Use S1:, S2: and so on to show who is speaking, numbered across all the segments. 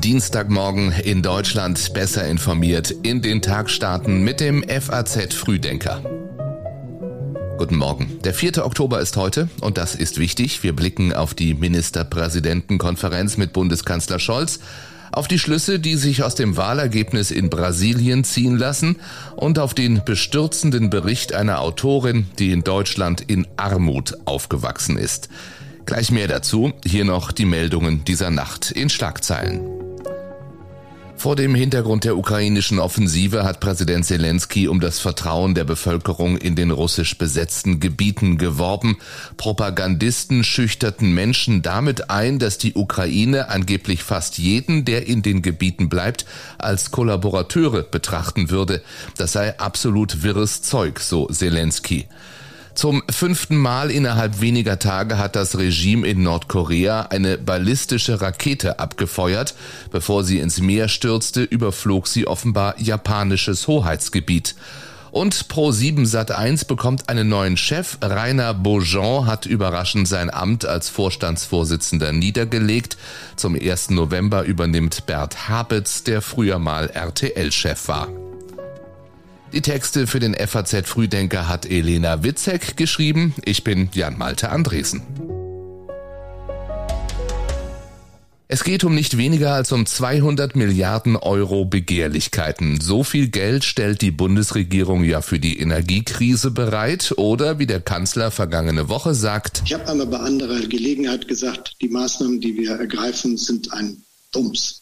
S1: Dienstagmorgen in Deutschland besser informiert in den Tag starten mit dem FAZ Frühdenker. Guten Morgen. Der 4. Oktober ist heute und das ist wichtig. Wir blicken auf die Ministerpräsidentenkonferenz mit Bundeskanzler Scholz, auf die Schlüsse, die sich aus dem Wahlergebnis in Brasilien ziehen lassen und auf den bestürzenden Bericht einer Autorin, die in Deutschland in Armut aufgewachsen ist. Gleich mehr dazu, hier noch die Meldungen dieser Nacht in Schlagzeilen. Vor dem Hintergrund der ukrainischen Offensive hat Präsident Zelensky um das Vertrauen der Bevölkerung in den russisch besetzten Gebieten geworben. Propagandisten schüchterten Menschen damit ein, dass die Ukraine angeblich fast jeden, der in den Gebieten bleibt, als Kollaborateure betrachten würde. Das sei absolut wirres Zeug, so Zelensky. Zum fünften Mal innerhalb weniger Tage hat das Regime in Nordkorea eine ballistische Rakete abgefeuert. Bevor sie ins Meer stürzte, überflog sie offenbar japanisches Hoheitsgebiet. Und Pro7 Sat1 bekommt einen neuen Chef. Rainer Beaujean hat überraschend sein Amt als Vorstandsvorsitzender niedergelegt. Zum 1. November übernimmt Bert Habitz, der früher mal RTL-Chef war. Die Texte für den FAZ Frühdenker hat Elena Witzek geschrieben. Ich bin Jan Malte Andresen. Es geht um nicht weniger als um 200 Milliarden Euro Begehrlichkeiten. So viel Geld stellt die Bundesregierung ja für die Energiekrise bereit oder wie der Kanzler vergangene Woche sagt.
S2: Ich habe einmal bei anderer Gelegenheit gesagt, die Maßnahmen, die wir ergreifen, sind ein Wumms.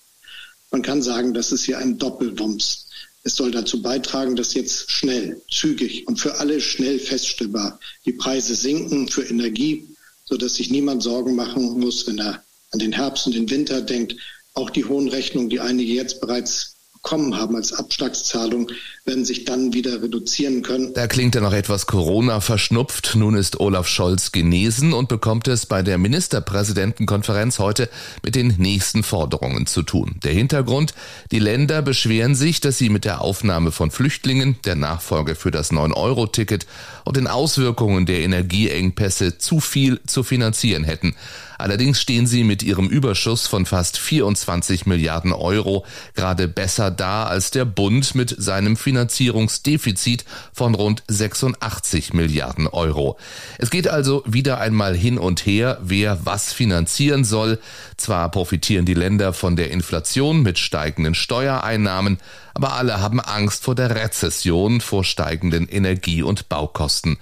S2: Man kann sagen, das ist hier ein Doppelwumms. Es soll dazu beitragen, dass jetzt schnell, zügig und für alle schnell feststellbar die Preise sinken für Energie, sodass sich niemand Sorgen machen muss, wenn er an den Herbst und den Winter denkt. Auch die hohen Rechnungen, die einige jetzt bereits bekommen haben als Abschlagszahlung, werden sich dann wieder reduzieren können.
S1: Da klingt er noch etwas Corona verschnupft. Nun ist Olaf Scholz genesen und bekommt es bei der Ministerpräsidentenkonferenz heute mit den nächsten Forderungen zu tun. Der Hintergrund, die Länder beschweren sich, dass sie mit der Aufnahme von Flüchtlingen, der Nachfolge für das 9-Euro-Ticket und den Auswirkungen der Energieengpässe zu viel zu finanzieren hätten. Allerdings stehen sie mit ihrem Überschuss von fast 24 Milliarden Euro gerade besser da als der Bund mit seinem Finanzierungsdefizit von rund 86 Milliarden Euro. Es geht also wieder einmal hin und her, wer was finanzieren soll. Zwar profitieren die Länder von der Inflation mit steigenden Steuereinnahmen, aber alle haben Angst vor der Rezession, vor steigenden Energie- und Baukosten.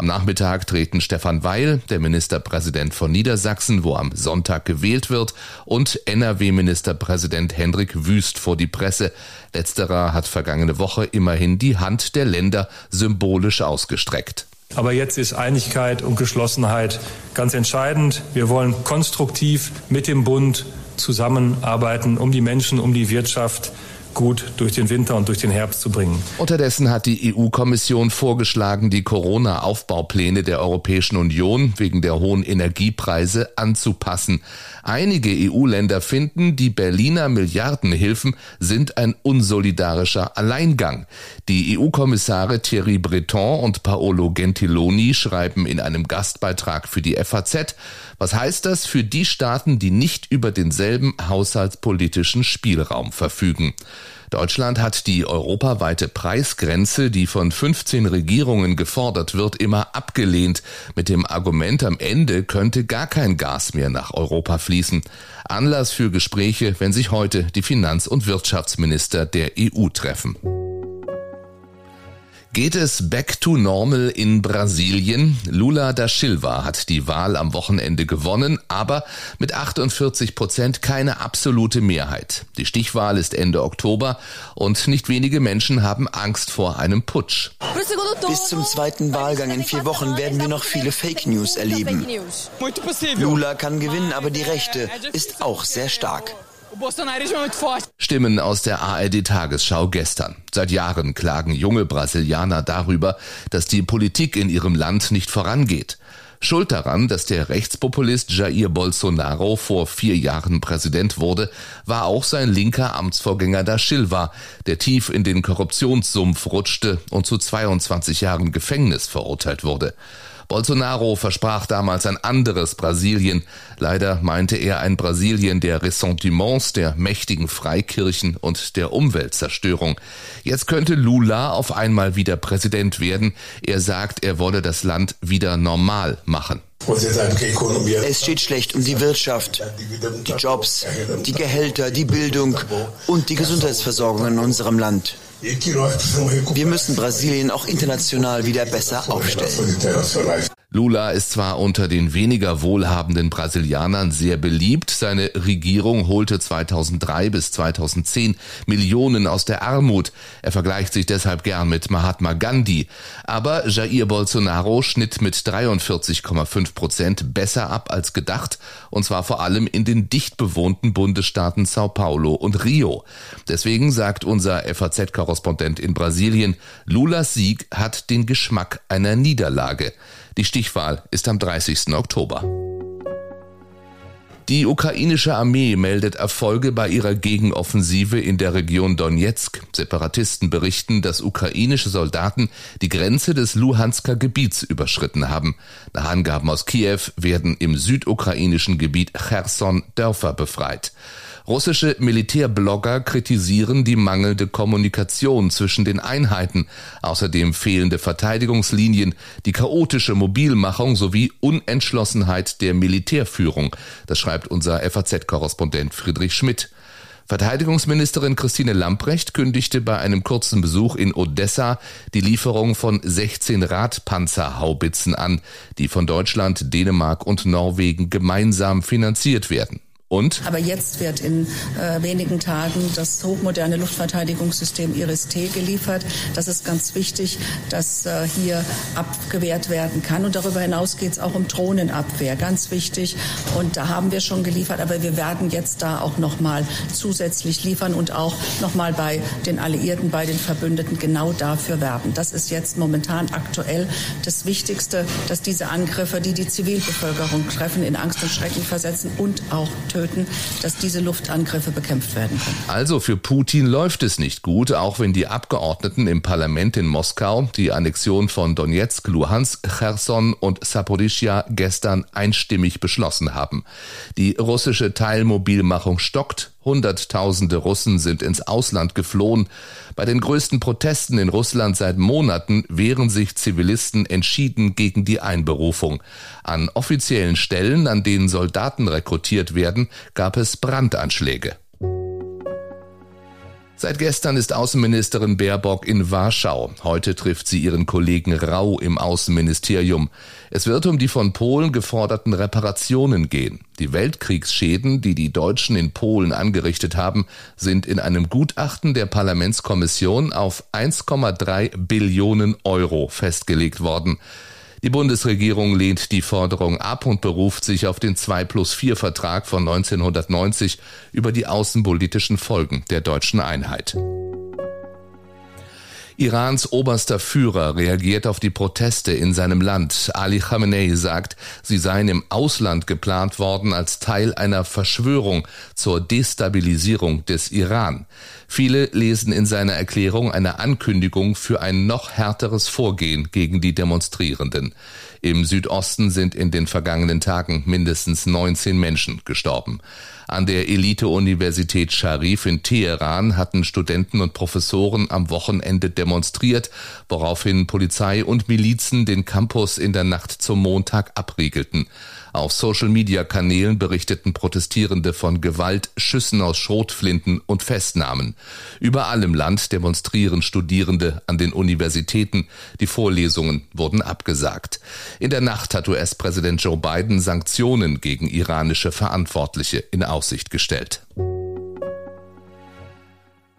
S1: Am Nachmittag treten Stefan Weil, der Ministerpräsident von Niedersachsen, wo am Sonntag gewählt wird, und NRW-Ministerpräsident Hendrik Wüst vor die Presse. Letzterer hat vergangene Woche immerhin die Hand der Länder symbolisch ausgestreckt.
S3: Aber jetzt ist Einigkeit und Geschlossenheit ganz entscheidend. Wir wollen konstruktiv mit dem Bund zusammenarbeiten, um die Menschen, um die Wirtschaft gut durch den Winter und durch den Herbst zu bringen.
S1: Unterdessen hat die EU-Kommission vorgeschlagen, die Corona-Aufbaupläne der Europäischen Union wegen der hohen Energiepreise anzupassen. Einige EU-Länder finden, die Berliner Milliardenhilfen sind ein unsolidarischer Alleingang. Die EU-Kommissare Thierry Breton und Paolo Gentiloni schreiben in einem Gastbeitrag für die FAZ, was heißt das für die Staaten, die nicht über denselben haushaltspolitischen Spielraum verfügen? Deutschland hat die europaweite Preisgrenze, die von 15 Regierungen gefordert wird, immer abgelehnt, mit dem Argument, am Ende könnte gar kein Gas mehr nach Europa fließen. Anlass für Gespräche, wenn sich heute die Finanz- und Wirtschaftsminister der EU treffen. Geht es back to normal in Brasilien? Lula da Silva hat die Wahl am Wochenende gewonnen, aber mit 48 Prozent keine absolute Mehrheit. Die Stichwahl ist Ende Oktober und nicht wenige Menschen haben Angst vor einem Putsch.
S4: Bis zum zweiten Wahlgang in vier Wochen werden wir noch viele Fake News erleben. Lula kann gewinnen, aber die Rechte ist auch sehr stark.
S1: Stimmen aus der ARD Tagesschau gestern. Seit Jahren klagen junge Brasilianer darüber, dass die Politik in ihrem Land nicht vorangeht. Schuld daran, dass der Rechtspopulist Jair Bolsonaro vor vier Jahren Präsident wurde, war auch sein linker Amtsvorgänger da Silva, der tief in den Korruptionssumpf rutschte und zu 22 Jahren Gefängnis verurteilt wurde. Bolsonaro versprach damals ein anderes Brasilien. Leider meinte er ein Brasilien der Ressentiments, der mächtigen Freikirchen und der Umweltzerstörung. Jetzt könnte Lula auf einmal wieder Präsident werden. Er sagt, er wolle das Land wieder normal machen.
S4: Es steht schlecht um die Wirtschaft, die Jobs, die Gehälter, die Bildung und die Gesundheitsversorgung in unserem Land. Wir müssen Brasilien auch international wieder besser aufstellen.
S1: Lula ist zwar unter den weniger wohlhabenden Brasilianern sehr beliebt, seine Regierung holte 2003 bis 2010 Millionen aus der Armut. Er vergleicht sich deshalb gern mit Mahatma Gandhi. Aber Jair Bolsonaro schnitt mit 43,5 Prozent besser ab als gedacht, und zwar vor allem in den dicht bewohnten Bundesstaaten Sao Paulo und Rio. Deswegen sagt unser FAZ-Korrespondent in Brasilien, Lulas Sieg hat den Geschmack einer Niederlage. Die Stichwahl ist am 30. Oktober. Die ukrainische Armee meldet Erfolge bei ihrer Gegenoffensive in der Region Donetsk. Separatisten berichten, dass ukrainische Soldaten die Grenze des Luhansker Gebiets überschritten haben. Nach Angaben aus Kiew werden im südukrainischen Gebiet Cherson Dörfer befreit. Russische Militärblogger kritisieren die mangelnde Kommunikation zwischen den Einheiten, außerdem fehlende Verteidigungslinien, die chaotische Mobilmachung sowie Unentschlossenheit der Militärführung. Das schreibt unser FAZ-Korrespondent Friedrich Schmidt. Verteidigungsministerin Christine Lamprecht kündigte bei einem kurzen Besuch in Odessa die Lieferung von 16 Radpanzerhaubitzen an, die von Deutschland, Dänemark und Norwegen gemeinsam finanziert werden. Und?
S5: Aber jetzt wird in äh, wenigen Tagen das hochmoderne Luftverteidigungssystem IRIS-T geliefert. Das ist ganz wichtig, dass äh, hier abgewehrt werden kann. Und darüber hinaus geht es auch um Drohnenabwehr. Ganz wichtig. Und da haben wir schon geliefert. Aber wir werden jetzt da auch nochmal zusätzlich liefern und auch nochmal bei den Alliierten, bei den Verbündeten genau dafür werben. Das ist jetzt momentan aktuell das Wichtigste, dass diese Angriffe, die die Zivilbevölkerung treffen, in Angst und Schrecken versetzen und auch töten töten, dass diese Luftangriffe bekämpft werden können.
S1: Also für Putin läuft es nicht gut, auch wenn die Abgeordneten im Parlament in Moskau die Annexion von Donetsk, Luhansk, Cherson und Saporischia gestern einstimmig beschlossen haben. Die russische Teilmobilmachung stockt Hunderttausende Russen sind ins Ausland geflohen. Bei den größten Protesten in Russland seit Monaten wehren sich Zivilisten entschieden gegen die Einberufung. An offiziellen Stellen, an denen Soldaten rekrutiert werden, gab es Brandanschläge. Seit gestern ist Außenministerin Baerbock in Warschau. Heute trifft sie ihren Kollegen Rau im Außenministerium. Es wird um die von Polen geforderten Reparationen gehen. Die Weltkriegsschäden, die die Deutschen in Polen angerichtet haben, sind in einem Gutachten der Parlamentskommission auf 1,3 Billionen Euro festgelegt worden. Die Bundesregierung lehnt die Forderung ab und beruft sich auf den 2 plus 4 Vertrag von 1990 über die außenpolitischen Folgen der deutschen Einheit. Irans oberster Führer reagiert auf die Proteste in seinem Land. Ali Khamenei sagt, sie seien im Ausland geplant worden als Teil einer Verschwörung zur Destabilisierung des Iran. Viele lesen in seiner Erklärung eine Ankündigung für ein noch härteres Vorgehen gegen die Demonstrierenden. Im Südosten sind in den vergangenen Tagen mindestens 19 Menschen gestorben. An der Elite-Universität Sharif in Teheran hatten Studenten und Professoren am Wochenende demonstriert, woraufhin Polizei und Milizen den Campus in der Nacht zum Montag abriegelten. Auf Social-Media-Kanälen berichteten Protestierende von Gewalt, Schüssen aus Schrotflinten und Festnahmen. Überall im Land demonstrieren Studierende an den Universitäten. Die Vorlesungen wurden abgesagt. In der Nacht hat US-Präsident Joe Biden Sanktionen gegen iranische Verantwortliche in Aussicht gestellt.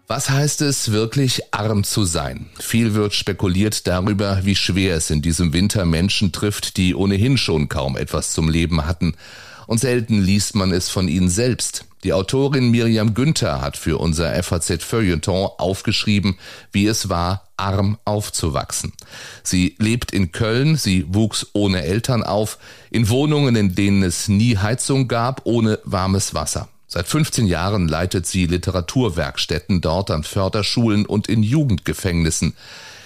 S1: Was heißt es wirklich arm zu sein? Viel wird spekuliert darüber, wie schwer es in diesem Winter Menschen trifft, die ohnehin schon kaum etwas zum Leben hatten. Und selten liest man es von ihnen selbst. Die Autorin Miriam Günther hat für unser FAZ Feuilleton aufgeschrieben, wie es war, arm aufzuwachsen. Sie lebt in Köln, sie wuchs ohne Eltern auf, in Wohnungen, in denen es nie Heizung gab, ohne warmes Wasser. Seit 15 Jahren leitet sie Literaturwerkstätten dort an Förderschulen und in Jugendgefängnissen.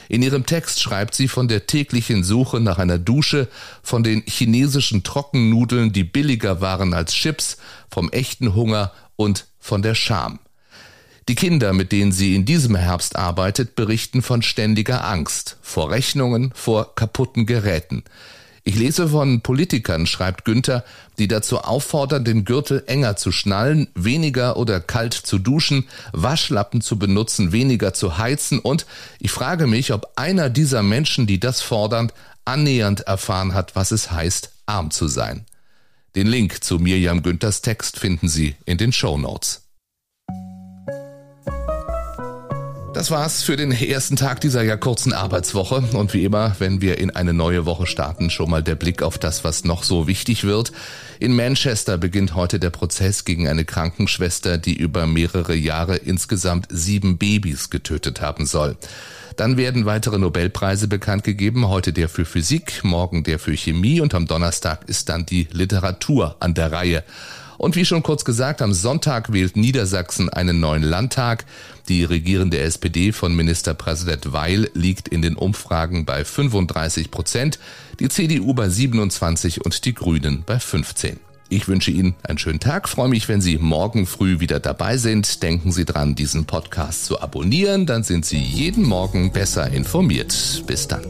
S1: In ihrem Text schreibt sie von der täglichen Suche nach einer Dusche, von den chinesischen Trockennudeln, die billiger waren als Chips, vom echten Hunger und von der Scham. Die Kinder, mit denen sie in diesem Herbst arbeitet, berichten von ständiger Angst, vor Rechnungen, vor kaputten Geräten. Ich lese von Politikern, schreibt Günther, die dazu auffordern, den Gürtel enger zu schnallen, weniger oder kalt zu duschen, Waschlappen zu benutzen, weniger zu heizen und ich frage mich, ob einer dieser Menschen, die das fordern, annähernd erfahren hat, was es heißt, arm zu sein. Den Link zu Mirjam Günthers Text finden Sie in den Show Notes. Das war's für den ersten Tag dieser ja kurzen Arbeitswoche. Und wie immer, wenn wir in eine neue Woche starten, schon mal der Blick auf das, was noch so wichtig wird. In Manchester beginnt heute der Prozess gegen eine Krankenschwester, die über mehrere Jahre insgesamt sieben Babys getötet haben soll. Dann werden weitere Nobelpreise bekannt gegeben. Heute der für Physik, morgen der für Chemie und am Donnerstag ist dann die Literatur an der Reihe. Und wie schon kurz gesagt, am Sonntag wählt Niedersachsen einen neuen Landtag. Die regierende SPD von Ministerpräsident Weil liegt in den Umfragen bei 35 Prozent, die CDU bei 27 und die Grünen bei 15. Ich wünsche Ihnen einen schönen Tag, freue mich, wenn Sie morgen früh wieder dabei sind. Denken Sie dran, diesen Podcast zu abonnieren, dann sind Sie jeden Morgen besser informiert. Bis dann.